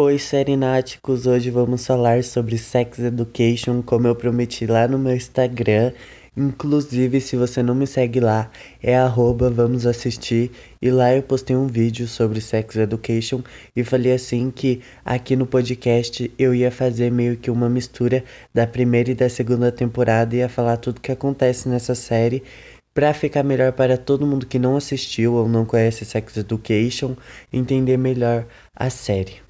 Oi, serináticos! Hoje vamos falar sobre Sex Education, como eu prometi lá no meu Instagram. Inclusive, se você não me segue lá, é arroba vamos assistir. E lá eu postei um vídeo sobre Sex Education e falei assim que aqui no podcast eu ia fazer meio que uma mistura da primeira e da segunda temporada e ia falar tudo que acontece nessa série para ficar melhor para todo mundo que não assistiu ou não conhece Sex Education entender melhor a série.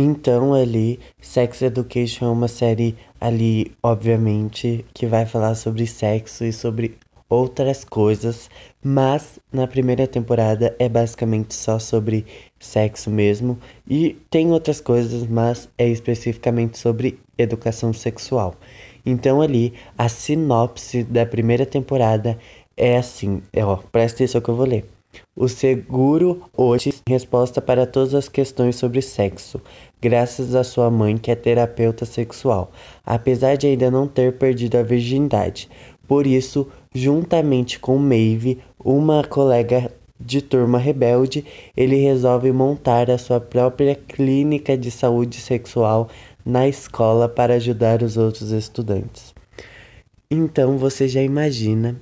Então, ali, Sex Education é uma série ali, obviamente, que vai falar sobre sexo e sobre outras coisas, mas na primeira temporada é basicamente só sobre sexo mesmo e tem outras coisas, mas é especificamente sobre educação sexual. Então ali a sinopse da primeira temporada é assim, é, ó, presta atenção que eu vou ler. O seguro hoje tem resposta para todas as questões sobre sexo, graças à sua mãe que é terapeuta sexual, apesar de ainda não ter perdido a virgindade. Por isso, juntamente com Maeve, uma colega de turma rebelde, ele resolve montar a sua própria clínica de saúde sexual na escola para ajudar os outros estudantes. Então você já imagina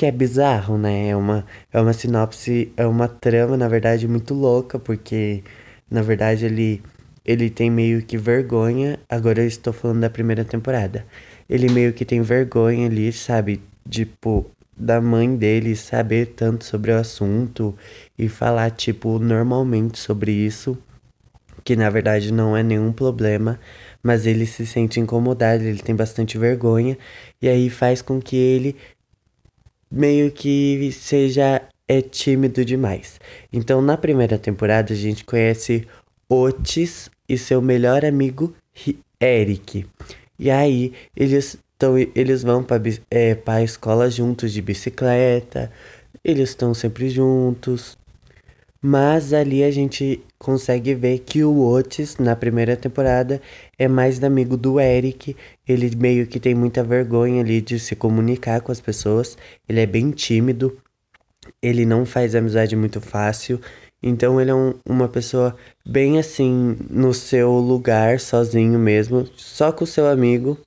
que é bizarro, né? É uma, é uma sinopse, é uma trama, na verdade, muito louca, porque, na verdade, ele, ele tem meio que vergonha. Agora eu estou falando da primeira temporada. Ele meio que tem vergonha ali, sabe? Tipo, da mãe dele saber tanto sobre o assunto e falar, tipo, normalmente sobre isso, que na verdade não é nenhum problema, mas ele se sente incomodado, ele tem bastante vergonha, e aí faz com que ele meio que seja é tímido demais. Então, na primeira temporada, a gente conhece Otis e seu melhor amigo Eric. E aí, eles, tão, eles vão para é, a escola juntos de bicicleta, eles estão sempre juntos. Mas ali a gente consegue ver que o Otis, na primeira temporada, é mais amigo do Eric. Ele meio que tem muita vergonha ali de se comunicar com as pessoas. Ele é bem tímido. Ele não faz amizade muito fácil. Então ele é um, uma pessoa bem assim, no seu lugar, sozinho mesmo, só com o seu amigo.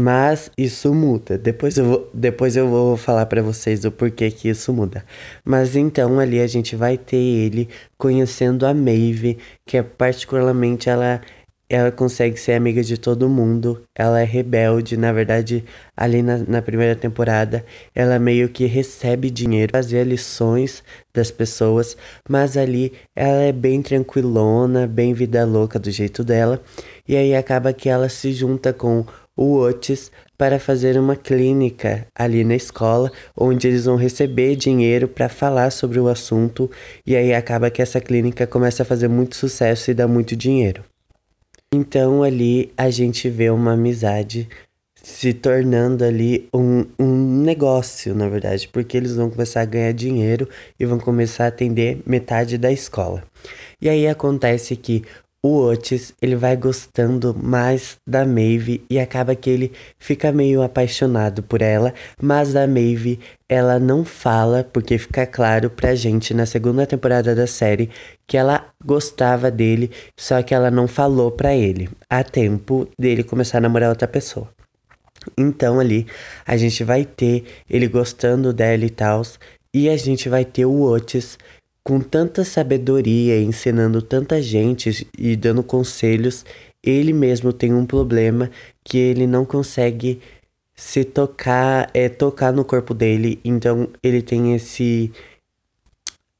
Mas isso muda. Depois eu vou, depois eu vou falar para vocês o porquê que isso muda. Mas então ali a gente vai ter ele conhecendo a Maeve, que é particularmente ela ela consegue ser amiga de todo mundo. Ela é rebelde, na verdade, ali na, na primeira temporada, ela meio que recebe dinheiro, fazia lições das pessoas, mas ali ela é bem tranquilona, bem vida louca do jeito dela. E aí acaba que ela se junta com o Otis para fazer uma clínica ali na escola, onde eles vão receber dinheiro para falar sobre o assunto, e aí acaba que essa clínica começa a fazer muito sucesso e dá muito dinheiro. Então ali a gente vê uma amizade se tornando ali um, um negócio, na verdade, porque eles vão começar a ganhar dinheiro e vão começar a atender metade da escola. E aí acontece que o Otis, ele vai gostando mais da Maeve e acaba que ele fica meio apaixonado por ela, mas a Maeve, ela não fala, porque fica claro pra gente na segunda temporada da série que ela gostava dele, só que ela não falou pra ele, a tempo dele começar a namorar outra pessoa. Então ali a gente vai ter ele gostando dela e tal, e a gente vai ter o Otis com tanta sabedoria, ensinando tanta gente e dando conselhos, ele mesmo tem um problema que ele não consegue se tocar, é tocar no corpo dele, então ele tem esse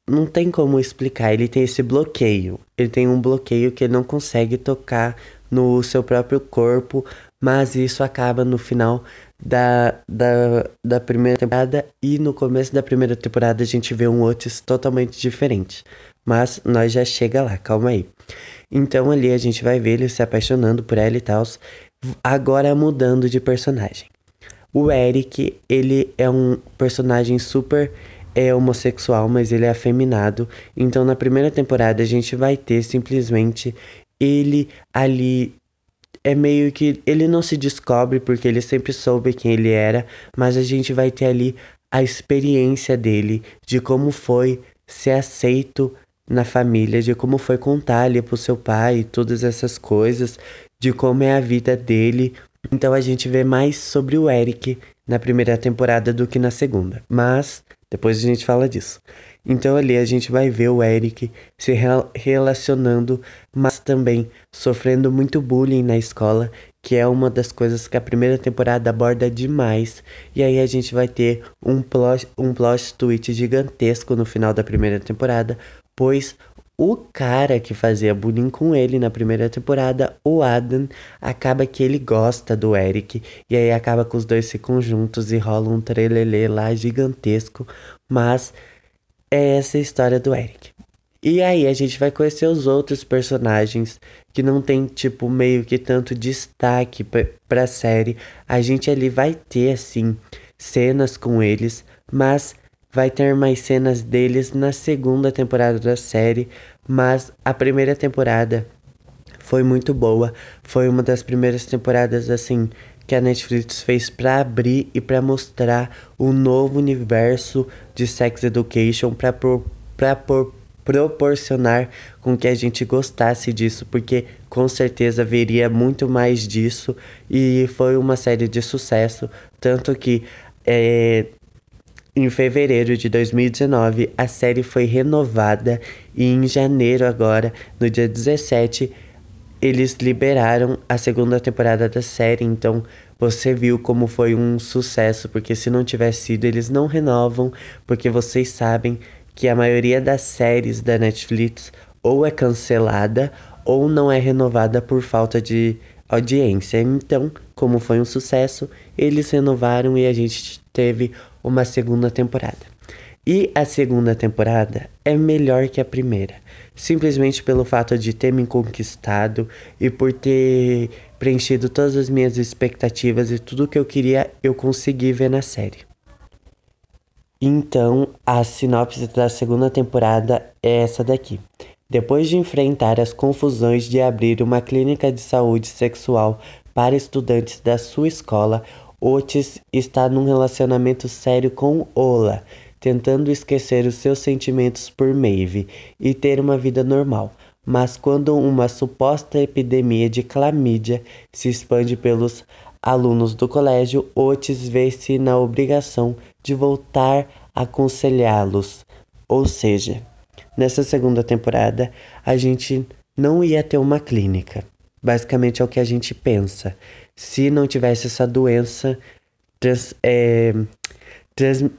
não tem como explicar, ele tem esse bloqueio. Ele tem um bloqueio que ele não consegue tocar no seu próprio corpo, mas isso acaba no final da, da, da primeira temporada e no começo da primeira temporada a gente vê um Otis totalmente diferente. Mas nós já chega lá, calma aí. Então ali a gente vai ver ele se apaixonando por ela e tal. Agora mudando de personagem. O Eric, ele é um personagem super é homossexual, mas ele é afeminado. Então na primeira temporada a gente vai ter simplesmente ele ali é meio que ele não se descobre porque ele sempre soube quem ele era, mas a gente vai ter ali a experiência dele de como foi ser aceito na família, de como foi contar ali pro seu pai, todas essas coisas, de como é a vida dele. Então a gente vê mais sobre o Eric na primeira temporada do que na segunda. Mas depois a gente fala disso. Então ali a gente vai ver o Eric se relacionando, mas também sofrendo muito bullying na escola, que é uma das coisas que a primeira temporada aborda demais. E aí a gente vai ter um plot, um plot twist gigantesco no final da primeira temporada, pois o cara que fazia bullying com ele na primeira temporada, o Adam, acaba que ele gosta do Eric. E aí acaba que os dois ficam juntos e rola um trelelê lá gigantesco. Mas é essa história do Eric. E aí a gente vai conhecer os outros personagens que não tem, tipo, meio que tanto destaque pra série. A gente ali vai ter, assim, cenas com eles, mas Vai ter mais cenas deles na segunda temporada da série, mas a primeira temporada foi muito boa. Foi uma das primeiras temporadas assim que a Netflix fez para abrir e para mostrar o novo universo de Sex Education para pro, para pro, proporcionar com que a gente gostasse disso, porque com certeza veria muito mais disso e foi uma série de sucesso, tanto que é, em fevereiro de 2019, a série foi renovada e em janeiro agora, no dia 17, eles liberaram a segunda temporada da série, então você viu como foi um sucesso, porque se não tivesse sido, eles não renovam, porque vocês sabem que a maioria das séries da Netflix ou é cancelada ou não é renovada por falta de audiência. Então, como foi um sucesso, eles renovaram e a gente teve uma segunda temporada. E a segunda temporada é melhor que a primeira, simplesmente pelo fato de ter me conquistado e por ter preenchido todas as minhas expectativas e tudo que eu queria eu consegui ver na série. Então, a sinopse da segunda temporada é essa daqui. Depois de enfrentar as confusões de abrir uma clínica de saúde sexual para estudantes da sua escola, Otis está num relacionamento sério com Ola, tentando esquecer os seus sentimentos por Maeve e ter uma vida normal. Mas quando uma suposta epidemia de clamídia se expande pelos alunos do colégio, Otis vê-se na obrigação de voltar a aconselhá-los. Ou seja, nessa segunda temporada, a gente não ia ter uma clínica. Basicamente é o que a gente pensa se não tivesse essa doença trans, é,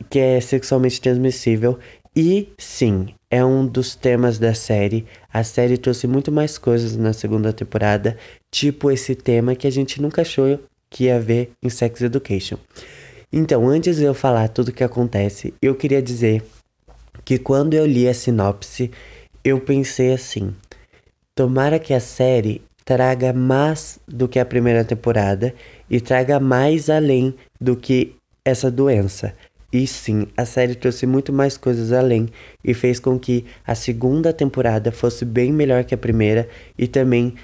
que é sexualmente transmissível. E sim, é um dos temas da série. A série trouxe muito mais coisas na segunda temporada, tipo esse tema que a gente nunca achou que ia ver em Sex Education. Então, antes de eu falar tudo o que acontece, eu queria dizer que quando eu li a sinopse, eu pensei assim: tomara que a série traga mais do que a primeira temporada e traga mais além do que essa doença. E sim, a série trouxe muito mais coisas além e fez com que a segunda temporada fosse bem melhor que a primeira e também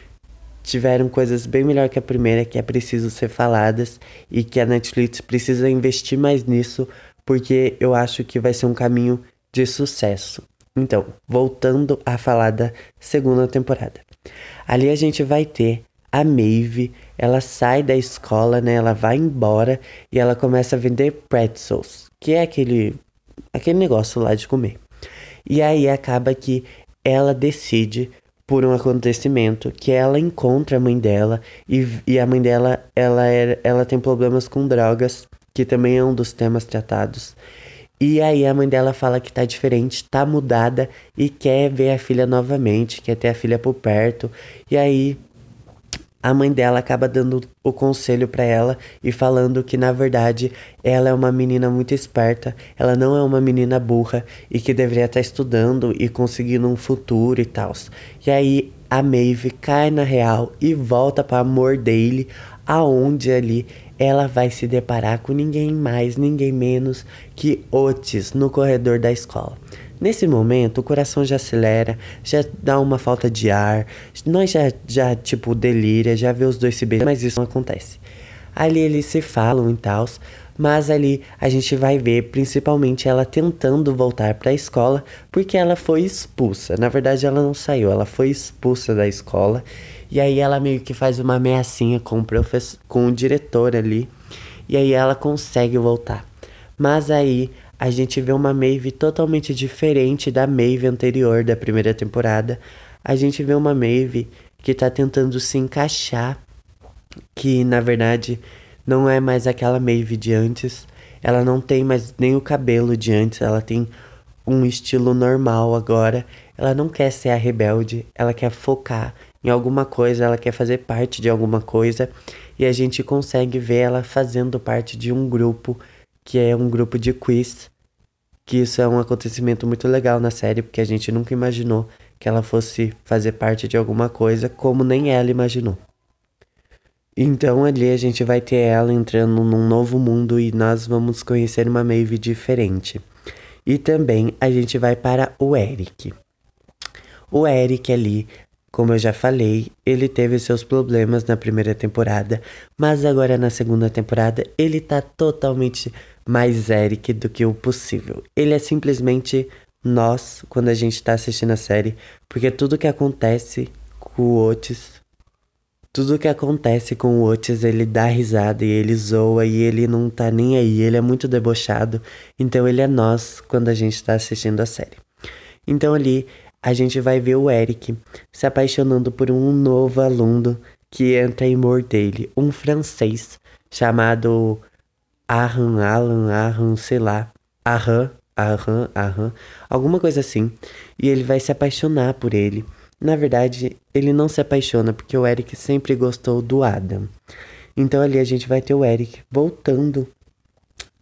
tiveram coisas bem melhor que a primeira que é preciso ser faladas e que a Netflix precisa investir mais nisso porque eu acho que vai ser um caminho de sucesso. Então, voltando a falar da segunda temporada. Ali a gente vai ter a Maeve, ela sai da escola, né? Ela vai embora e ela começa a vender pretzels, que é aquele aquele negócio lá de comer. E aí acaba que ela decide por um acontecimento que ela encontra a mãe dela e, e a mãe dela ela é, ela tem problemas com drogas, que também é um dos temas tratados. E aí a mãe dela fala que tá diferente, tá mudada e quer ver a filha novamente, quer ter a filha por perto. E aí a mãe dela acaba dando o conselho para ela e falando que na verdade ela é uma menina muito esperta, ela não é uma menina burra e que deveria estar tá estudando e conseguindo um futuro e tal. E aí a Maeve cai na real e volta para amor dele, aonde ali ela vai se deparar com ninguém mais, ninguém menos que Otis no corredor da escola. Nesse momento, o coração já acelera, já dá uma falta de ar, nós já, já tipo, delira, já vê os dois se beijando, mas isso não acontece. Ali eles se falam e tal, Mas ali a gente vai ver principalmente ela tentando voltar para a escola porque ela foi expulsa. Na verdade, ela não saiu, ela foi expulsa da escola. E aí ela meio que faz uma ameaçinha com o professor, com o diretor ali. E aí ela consegue voltar. Mas aí a gente vê uma Maeve totalmente diferente da Maeve anterior da primeira temporada. A gente vê uma Maeve que tá tentando se encaixar, que na verdade não é mais aquela Maeve de antes. Ela não tem mais nem o cabelo de antes, ela tem um estilo normal agora. Ela não quer ser a rebelde, ela quer focar em alguma coisa, ela quer fazer parte de alguma coisa. E a gente consegue ver ela fazendo parte de um grupo que é um grupo de quiz. Que isso é um acontecimento muito legal na série, porque a gente nunca imaginou que ela fosse fazer parte de alguma coisa, como nem ela imaginou. Então ali a gente vai ter ela entrando num novo mundo e nós vamos conhecer uma Maeve diferente. E também a gente vai para o Eric. O Eric ali, como eu já falei, ele teve seus problemas na primeira temporada, mas agora na segunda temporada ele tá totalmente mais Eric do que o possível. Ele é simplesmente nós quando a gente tá assistindo a série, porque tudo que acontece com o Otis tudo que acontece com o Otis, ele dá risada e ele zoa e ele não tá nem aí, ele é muito debochado. Então ele é nós quando a gente tá assistindo a série. Então ali a gente vai ver o Eric se apaixonando por um novo aluno que entra em dele, um francês chamado Arran, Alan, Arran, sei lá, Arran, Arran, Arran, alguma coisa assim. E ele vai se apaixonar por ele. Na verdade, ele não se apaixona porque o Eric sempre gostou do Adam. Então ali a gente vai ter o Eric voltando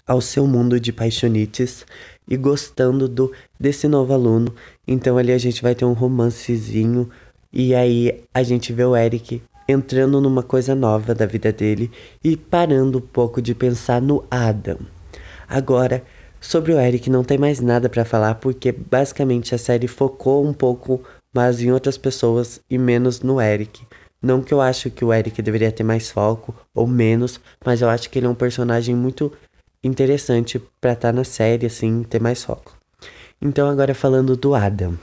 ao seu mundo de paixonites e gostando do desse novo aluno. Então ali a gente vai ter um romancezinho e aí a gente vê o Eric entrando numa coisa nova da vida dele e parando um pouco de pensar no Adam. Agora, sobre o Eric não tem mais nada para falar porque basicamente a série focou um pouco mas em outras pessoas e menos no Eric. Não que eu acho que o Eric deveria ter mais foco ou menos, mas eu acho que ele é um personagem muito interessante para estar tá na série assim, ter mais foco. Então agora falando do Adam.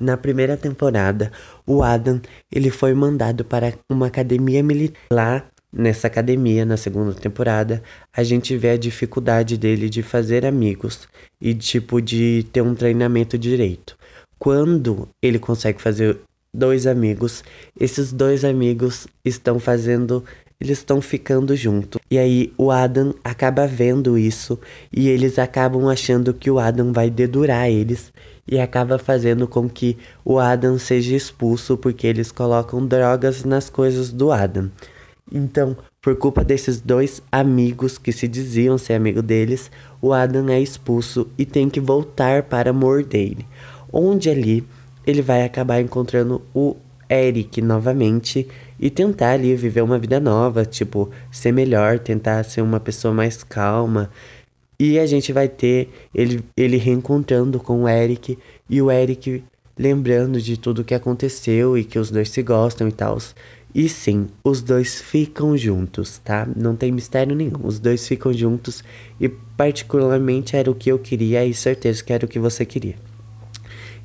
Na primeira temporada, o Adam, ele foi mandado para uma academia militar. Lá nessa academia, na segunda temporada, a gente vê a dificuldade dele de fazer amigos e tipo de ter um treinamento direito. Quando ele consegue fazer dois amigos, esses dois amigos estão fazendo eles estão ficando juntos. E aí o Adam acaba vendo isso e eles acabam achando que o Adam vai dedurar eles e acaba fazendo com que o Adam seja expulso porque eles colocam drogas nas coisas do Adam. Então, por culpa desses dois amigos que se diziam ser amigo deles, o Adam é expulso e tem que voltar para Mordale onde ali ele vai acabar encontrando o Eric novamente e tentar ali viver uma vida nova, tipo, ser melhor, tentar ser uma pessoa mais calma. E a gente vai ter ele, ele reencontrando com o Eric e o Eric lembrando de tudo que aconteceu e que os dois se gostam e tal. E sim, os dois ficam juntos, tá? Não tem mistério nenhum. Os dois ficam juntos e particularmente era o que eu queria e certeza que era o que você queria.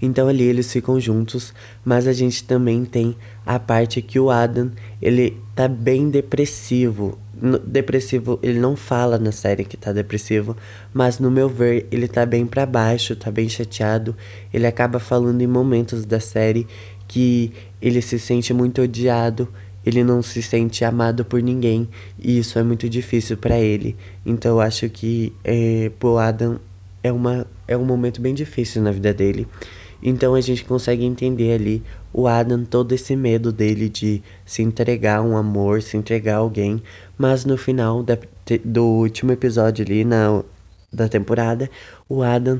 Então ali eles ficam juntos, mas a gente também tem a parte que o Adam, ele tá bem depressivo. Depressivo, ele não fala na série que tá depressivo, mas no meu ver, ele tá bem para baixo, tá bem chateado. Ele acaba falando em momentos da série que ele se sente muito odiado, ele não se sente amado por ninguém, e isso é muito difícil para ele. Então eu acho que é, pro Adam é, uma, é um momento bem difícil na vida dele. Então a gente consegue entender ali o Adam, todo esse medo dele de se entregar a um amor, se entregar a alguém. Mas no final da, do último episódio ali na, da temporada, o Adam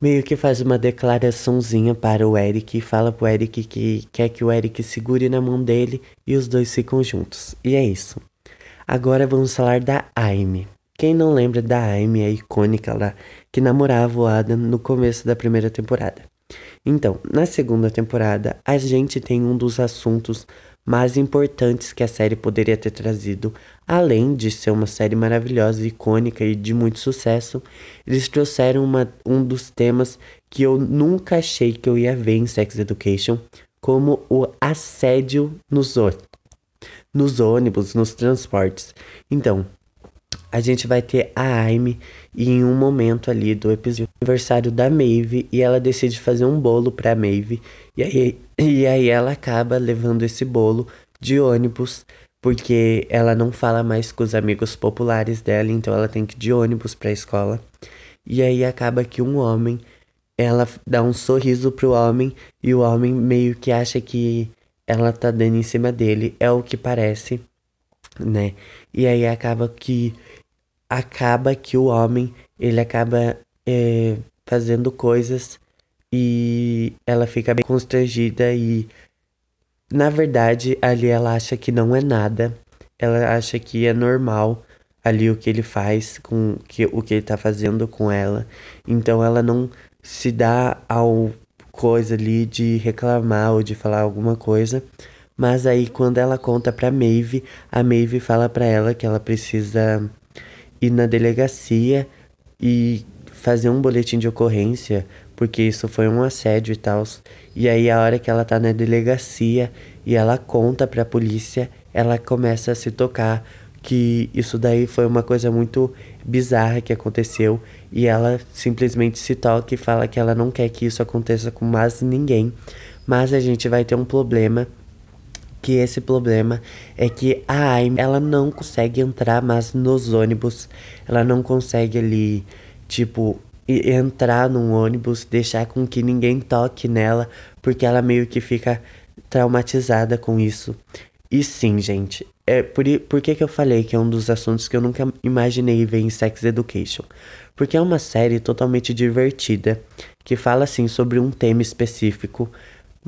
meio que faz uma declaraçãozinha para o Eric e fala pro Eric que quer que o Eric segure na mão dele e os dois ficam juntos. E é isso. Agora vamos falar da Aime. Quem não lembra da Aime, a icônica lá, que namorava o Adam no começo da primeira temporada? Então, na segunda temporada, a gente tem um dos assuntos mais importantes que a série poderia ter trazido. Além de ser uma série maravilhosa, icônica e de muito sucesso, eles trouxeram uma, um dos temas que eu nunca achei que eu ia ver em Sex Education, como o assédio nos, nos ônibus, nos transportes. Então, a gente vai ter a Aime e em um momento ali do episódio aniversário da Maeve e ela decide fazer um bolo pra Maeve e aí, e aí ela acaba levando esse bolo de ônibus porque ela não fala mais com os amigos populares dela, então ela tem que ir de ônibus pra escola. E aí acaba que um homem, ela dá um sorriso pro homem e o homem meio que acha que ela tá dando em cima dele, é o que parece, né? E aí acaba que acaba que o homem ele acaba é, fazendo coisas e ela fica bem constrangida e na verdade ali ela acha que não é nada. Ela acha que é normal ali o que ele faz com que o que ele tá fazendo com ela. Então ela não se dá ao coisa ali de reclamar ou de falar alguma coisa. Mas aí quando ela conta para Maeve a Maeve fala para ela que ela precisa ir na delegacia e fazer um boletim de ocorrência, porque isso foi um assédio e tal. E aí a hora que ela tá na delegacia e ela conta pra polícia, ela começa a se tocar que isso daí foi uma coisa muito bizarra que aconteceu e ela simplesmente se toca e fala que ela não quer que isso aconteça com mais ninguém. Mas a gente vai ter um problema que esse problema é que a Aime, ela não consegue entrar mais nos ônibus. Ela não consegue ali, tipo, entrar num ônibus, deixar com que ninguém toque nela, porque ela meio que fica traumatizada com isso. E sim, gente, é por, por que, que eu falei que é um dos assuntos que eu nunca imaginei ver em Sex Education? Porque é uma série totalmente divertida, que fala assim sobre um tema específico,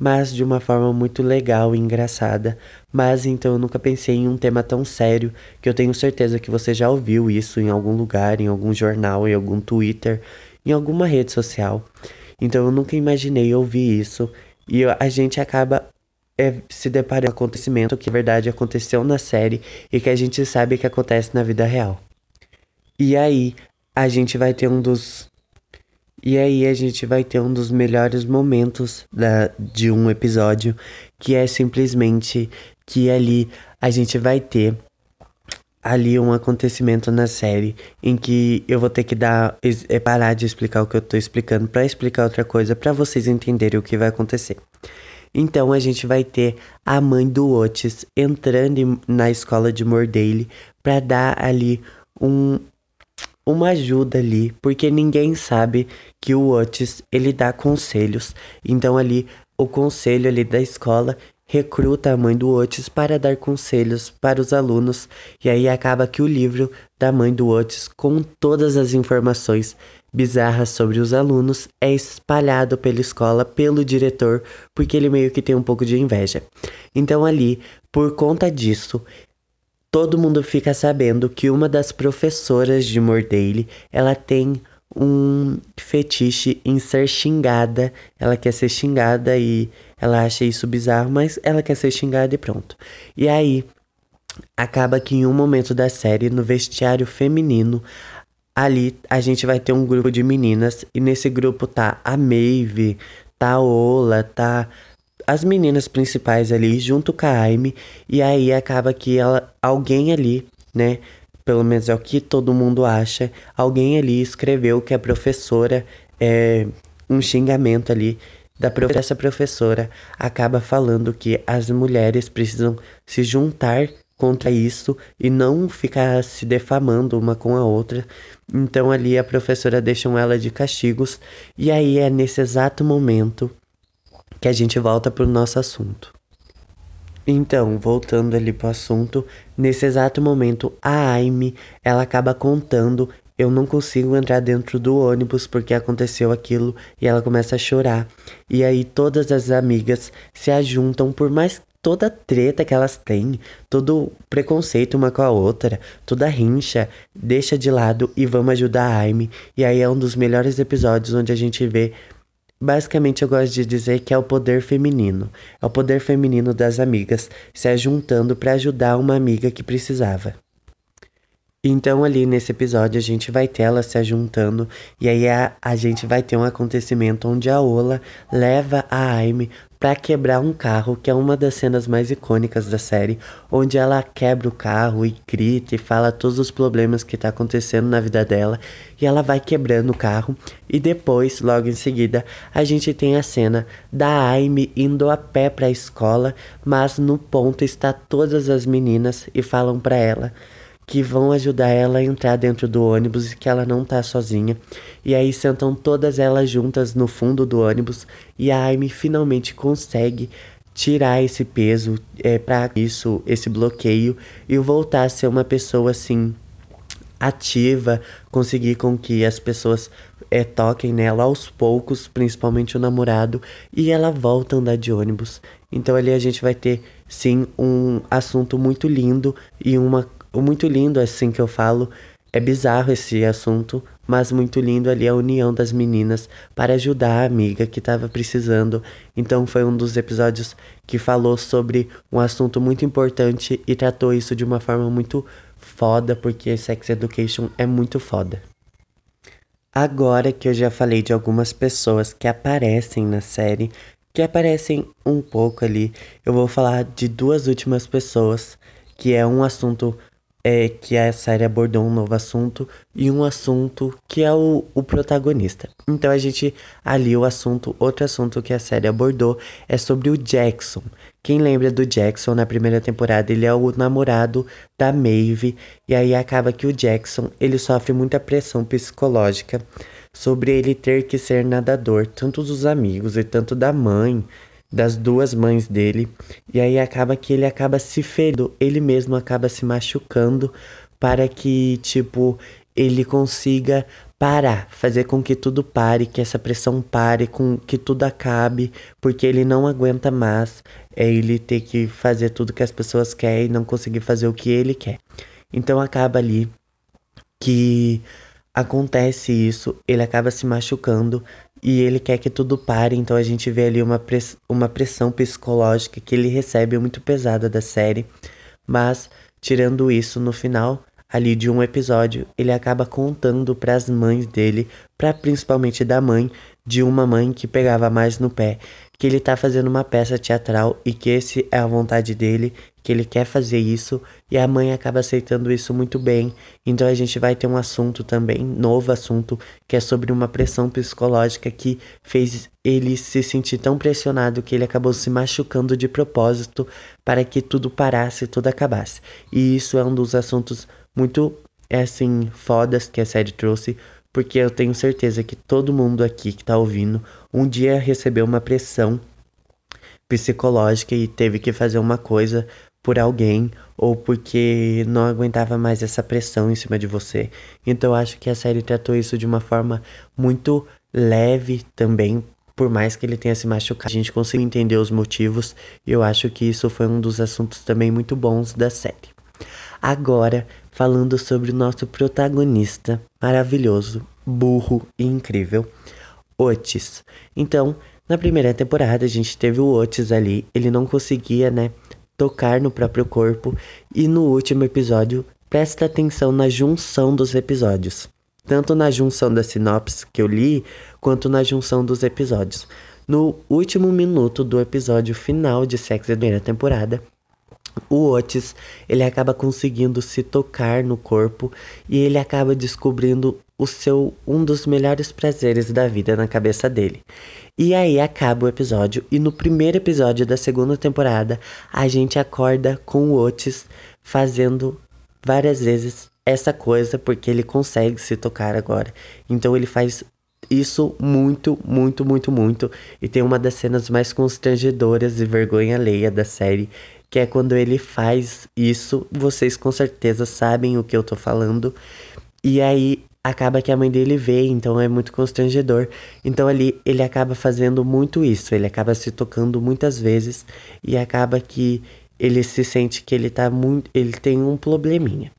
mas de uma forma muito legal e engraçada. Mas então eu nunca pensei em um tema tão sério que eu tenho certeza que você já ouviu isso em algum lugar, em algum jornal, em algum Twitter, em alguma rede social. Então eu nunca imaginei ouvir isso e a gente acaba é, se deparando com um acontecimento que, na verdade, aconteceu na série e que a gente sabe que acontece na vida real. E aí, a gente vai ter um dos e aí a gente vai ter um dos melhores momentos da, de um episódio, que é simplesmente que ali a gente vai ter ali um acontecimento na série em que eu vou ter que dar é parar de explicar o que eu tô explicando para explicar outra coisa para vocês entenderem o que vai acontecer. Então a gente vai ter a mãe do Otis entrando na escola de Mordale para dar ali um uma ajuda ali, porque ninguém sabe que o Otis, ele dá conselhos. Então ali, o conselho ali da escola recruta a mãe do Otis para dar conselhos para os alunos. E aí acaba que o livro da mãe do Otis, com todas as informações bizarras sobre os alunos, é espalhado pela escola pelo diretor, porque ele meio que tem um pouco de inveja. Então ali, por conta disso, todo mundo fica sabendo que uma das professoras de Mordale, ela tem um fetiche em ser xingada. Ela quer ser xingada e ela acha isso bizarro, mas ela quer ser xingada e pronto. E aí, acaba que em um momento da série, no vestiário feminino, ali a gente vai ter um grupo de meninas e nesse grupo tá a Maeve, tá a Ola, tá as meninas principais ali junto com a Aime e aí acaba que ela alguém ali, né, pelo menos é o que todo mundo acha, alguém ali escreveu que a professora é um xingamento ali da essa professora acaba falando que as mulheres precisam se juntar contra isso e não ficar se defamando uma com a outra. Então ali a professora deixa ela de castigos e aí é nesse exato momento que a gente volta para o nosso assunto. Então, voltando ali pro assunto, nesse exato momento, a Aime, ela acaba contando, eu não consigo entrar dentro do ônibus porque aconteceu aquilo, e ela começa a chorar. E aí todas as amigas se ajuntam, por mais toda treta que elas têm, todo preconceito uma com a outra, toda rincha, deixa de lado e vamos ajudar a Aime. E aí é um dos melhores episódios onde a gente vê basicamente eu gosto de dizer que é o poder feminino. É o poder feminino das amigas se ajuntando para ajudar uma amiga que precisava. Então, ali nesse episódio, a gente vai ter ela se juntando, e aí a, a gente vai ter um acontecimento onde a Ola leva a Aime para quebrar um carro, que é uma das cenas mais icônicas da série, onde ela quebra o carro e grita e fala todos os problemas que tá acontecendo na vida dela, e ela vai quebrando o carro, e depois, logo em seguida, a gente tem a cena da Aime indo a pé para a escola, mas no ponto está todas as meninas e falam para ela que vão ajudar ela a entrar dentro do ônibus e que ela não tá sozinha. E aí sentam todas elas juntas no fundo do ônibus e a Amy finalmente consegue tirar esse peso é, para isso, esse bloqueio e voltar a ser uma pessoa assim ativa, conseguir com que as pessoas é, toquem nela aos poucos, principalmente o namorado, e ela volta a andar de ônibus. Então ali a gente vai ter sim um assunto muito lindo e uma muito lindo assim que eu falo. É bizarro esse assunto, mas muito lindo ali a união das meninas para ajudar a amiga que estava precisando. Então foi um dos episódios que falou sobre um assunto muito importante e tratou isso de uma forma muito foda, porque Sex Education é muito foda. Agora que eu já falei de algumas pessoas que aparecem na série, que aparecem um pouco ali, eu vou falar de duas últimas pessoas, que é um assunto é que a série abordou um novo assunto e um assunto que é o, o protagonista. Então a gente ali o assunto, outro assunto que a série abordou é sobre o Jackson. Quem lembra do Jackson na primeira temporada, ele é o namorado da Maeve e aí acaba que o Jackson, ele sofre muita pressão psicológica sobre ele ter que ser nadador, tanto dos amigos e tanto da mãe das duas mães dele. E aí acaba que ele acaba se ferindo, ele mesmo acaba se machucando para que, tipo, ele consiga parar, fazer com que tudo pare, que essa pressão pare, com que tudo acabe, porque ele não aguenta mais é ele ter que fazer tudo que as pessoas querem e não conseguir fazer o que ele quer. Então acaba ali que acontece isso, ele acaba se machucando e ele quer que tudo pare, então a gente vê ali uma, press uma pressão psicológica que ele recebe muito pesada da série. Mas, tirando isso, no final ali de um episódio, ele acaba contando para as mães dele, para principalmente da mãe, de uma mãe que pegava mais no pé, que ele tá fazendo uma peça teatral e que esse é a vontade dele, que ele quer fazer isso e a mãe acaba aceitando isso muito bem. Então a gente vai ter um assunto também, novo assunto, que é sobre uma pressão psicológica que fez ele se sentir tão pressionado que ele acabou se machucando de propósito para que tudo parasse, tudo acabasse. E isso é um dos assuntos muito é assim fodas que a série trouxe porque eu tenho certeza que todo mundo aqui que tá ouvindo um dia recebeu uma pressão psicológica e teve que fazer uma coisa por alguém ou porque não aguentava mais essa pressão em cima de você. Então eu acho que a série tratou isso de uma forma muito leve também, por mais que ele tenha se machucado. A gente conseguiu entender os motivos e eu acho que isso foi um dos assuntos também muito bons da série. Agora, falando sobre o nosso protagonista maravilhoso, burro e incrível, Otis. Então, na primeira temporada a gente teve o Otis ali, ele não conseguia, né, tocar no próprio corpo e no último episódio, presta atenção na junção dos episódios. Tanto na junção da sinopse que eu li, quanto na junção dos episódios. No último minuto do episódio final de Sex da primeira temporada, o Otis, ele acaba conseguindo se tocar no corpo e ele acaba descobrindo o seu um dos melhores prazeres da vida na cabeça dele. E aí acaba o episódio e no primeiro episódio da segunda temporada, a gente acorda com o Otis fazendo várias vezes essa coisa porque ele consegue se tocar agora. Então ele faz isso muito, muito, muito, muito. E tem uma das cenas mais constrangedoras e vergonha alheia da série, que é quando ele faz isso. Vocês com certeza sabem o que eu tô falando. E aí acaba que a mãe dele vê, então é muito constrangedor. Então ali ele acaba fazendo muito isso, ele acaba se tocando muitas vezes e acaba que ele se sente que ele tá muito, ele tem um probleminha.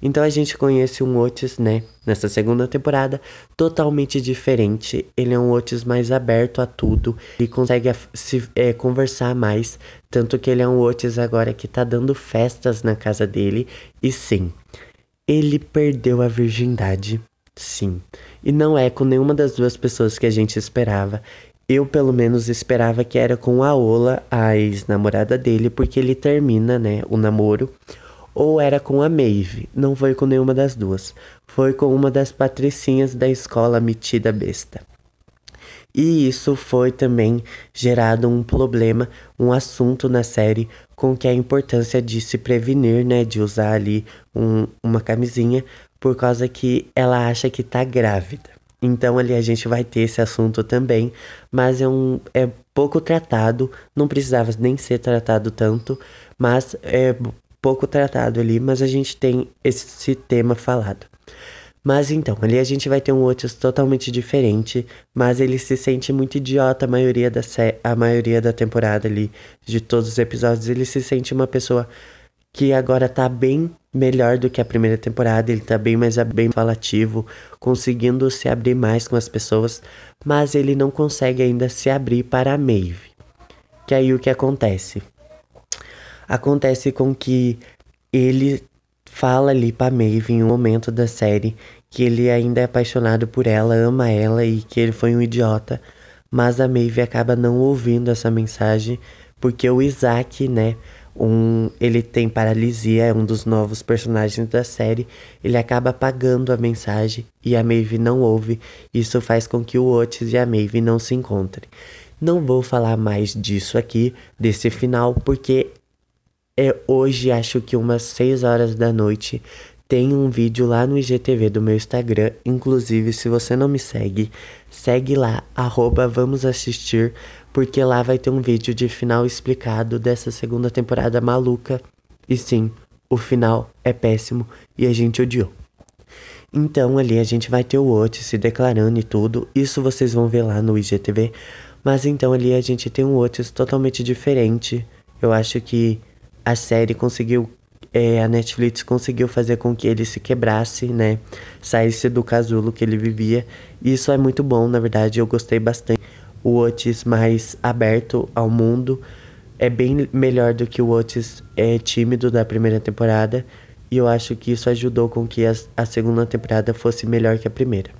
Então a gente conhece um Otis, né, nessa segunda temporada, totalmente diferente. Ele é um Otis mais aberto a tudo e consegue se é, conversar mais. Tanto que ele é um Otis agora que tá dando festas na casa dele. E sim, ele perdeu a virgindade. Sim. E não é com nenhuma das duas pessoas que a gente esperava. Eu, pelo menos, esperava que era com a Ola, a ex-namorada dele, porque ele termina, né, o namoro. Ou era com a Maeve. Não foi com nenhuma das duas. Foi com uma das patricinhas da escola metida besta. E isso foi também gerado um problema, um assunto na série com que a importância de se prevenir, né, de usar ali um, uma camisinha, por causa que ela acha que tá grávida. Então ali a gente vai ter esse assunto também, mas é um é pouco tratado, não precisava nem ser tratado tanto, mas é pouco tratado ali, mas a gente tem esse tema falado. Mas então, ali a gente vai ter um Otis totalmente diferente, mas ele se sente muito idiota a maioria da a maioria da temporada ali, de todos os episódios, ele se sente uma pessoa que agora tá bem melhor do que a primeira temporada, ele tá bem mais bem falativo, conseguindo se abrir mais com as pessoas, mas ele não consegue ainda se abrir para a Maeve. Que aí o que acontece? Acontece com que ele fala ali pra Maeve em um momento da série que ele ainda é apaixonado por ela, ama ela e que ele foi um idiota, mas a Maeve acaba não ouvindo essa mensagem porque o Isaac, né, um, ele tem paralisia, é um dos novos personagens da série. Ele acaba apagando a mensagem e a Maeve não ouve. Isso faz com que o Otis e a Maeve não se encontrem. Não vou falar mais disso aqui, desse final, porque é hoje, acho que umas 6 horas da noite, tem um vídeo lá no IGTV do meu Instagram. Inclusive, se você não me segue, segue lá, arroba vamos assistir, porque lá vai ter um vídeo de final explicado dessa segunda temporada maluca. E sim, o final é péssimo e a gente odiou. Então ali a gente vai ter o Otis se declarando e tudo. Isso vocês vão ver lá no IGTV. Mas então ali a gente tem um Otis totalmente diferente. Eu acho que a série conseguiu é, a Netflix conseguiu fazer com que ele se quebrasse, né? Saísse do casulo que ele vivia. Isso é muito bom, na verdade, eu gostei bastante. O Otis mais aberto ao mundo é bem melhor do que o Otis é tímido da primeira temporada. E eu acho que isso ajudou com que a, a segunda temporada fosse melhor que a primeira.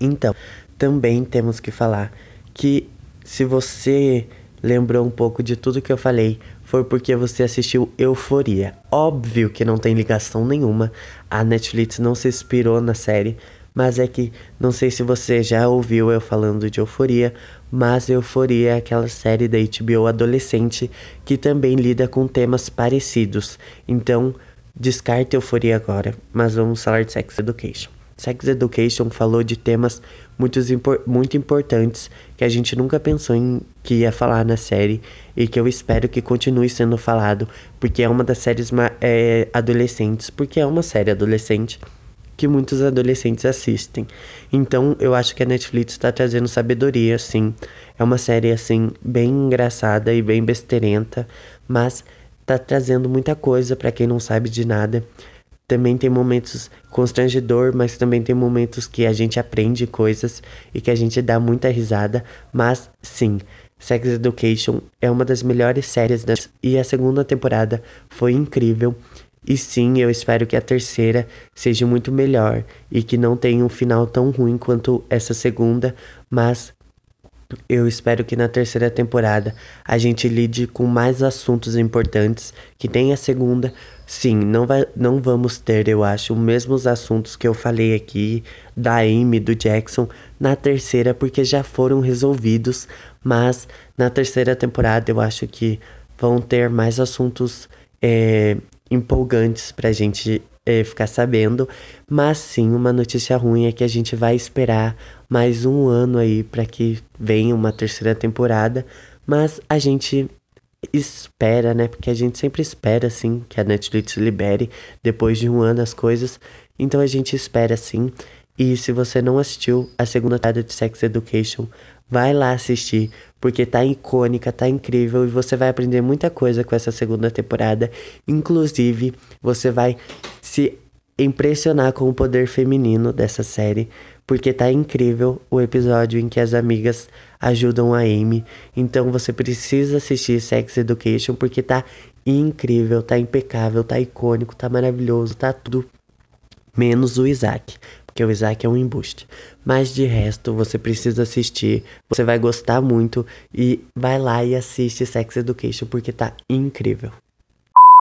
Então, também temos que falar que se você lembrou um pouco de tudo que eu falei, foi porque você assistiu Euforia. Óbvio que não tem ligação nenhuma, a Netflix não se inspirou na série, mas é que não sei se você já ouviu eu falando de Euforia, mas Euforia é aquela série da HBO adolescente que também lida com temas parecidos. Então, descarte Euforia agora, mas vamos falar de Sex Education. Sex Education falou de temas muito, muito importantes que a gente nunca pensou em que ia falar na série e que eu espero que continue sendo falado, porque é uma das séries é, adolescentes, porque é uma série adolescente que muitos adolescentes assistem. Então eu acho que a Netflix está trazendo sabedoria, assim. É uma série, assim, bem engraçada e bem besteirenta, mas tá trazendo muita coisa para quem não sabe de nada. Também tem momentos constrangedor, mas também tem momentos que a gente aprende coisas e que a gente dá muita risada. Mas sim, Sex Education é uma das melhores séries das... e a segunda temporada foi incrível. E sim, eu espero que a terceira seja muito melhor e que não tenha um final tão ruim quanto essa segunda, mas eu espero que na terceira temporada a gente lide com mais assuntos importantes que tem a segunda. Sim, não, vai, não vamos ter, eu acho, os mesmos assuntos que eu falei aqui da Amy, do Jackson, na terceira, porque já foram resolvidos. Mas na terceira temporada eu acho que vão ter mais assuntos é, empolgantes pra gente é, ficar sabendo. Mas sim, uma notícia ruim é que a gente vai esperar mais um ano aí para que venha uma terceira temporada. Mas a gente espera, né? Porque a gente sempre espera, assim, que a Netflix libere depois de um ano as coisas. Então a gente espera, sim. E se você não assistiu a segunda temporada de Sex Education, vai lá assistir, porque tá icônica, tá incrível e você vai aprender muita coisa com essa segunda temporada. Inclusive, você vai se impressionar com o poder feminino dessa série, porque tá incrível o episódio em que as amigas ajudam a Amy. Então você precisa assistir Sex Education porque tá incrível, tá impecável, tá icônico, tá maravilhoso, tá tudo menos o Isaac, porque o Isaac é um embuste. Mas de resto, você precisa assistir, você vai gostar muito e vai lá e assiste Sex Education porque tá incrível.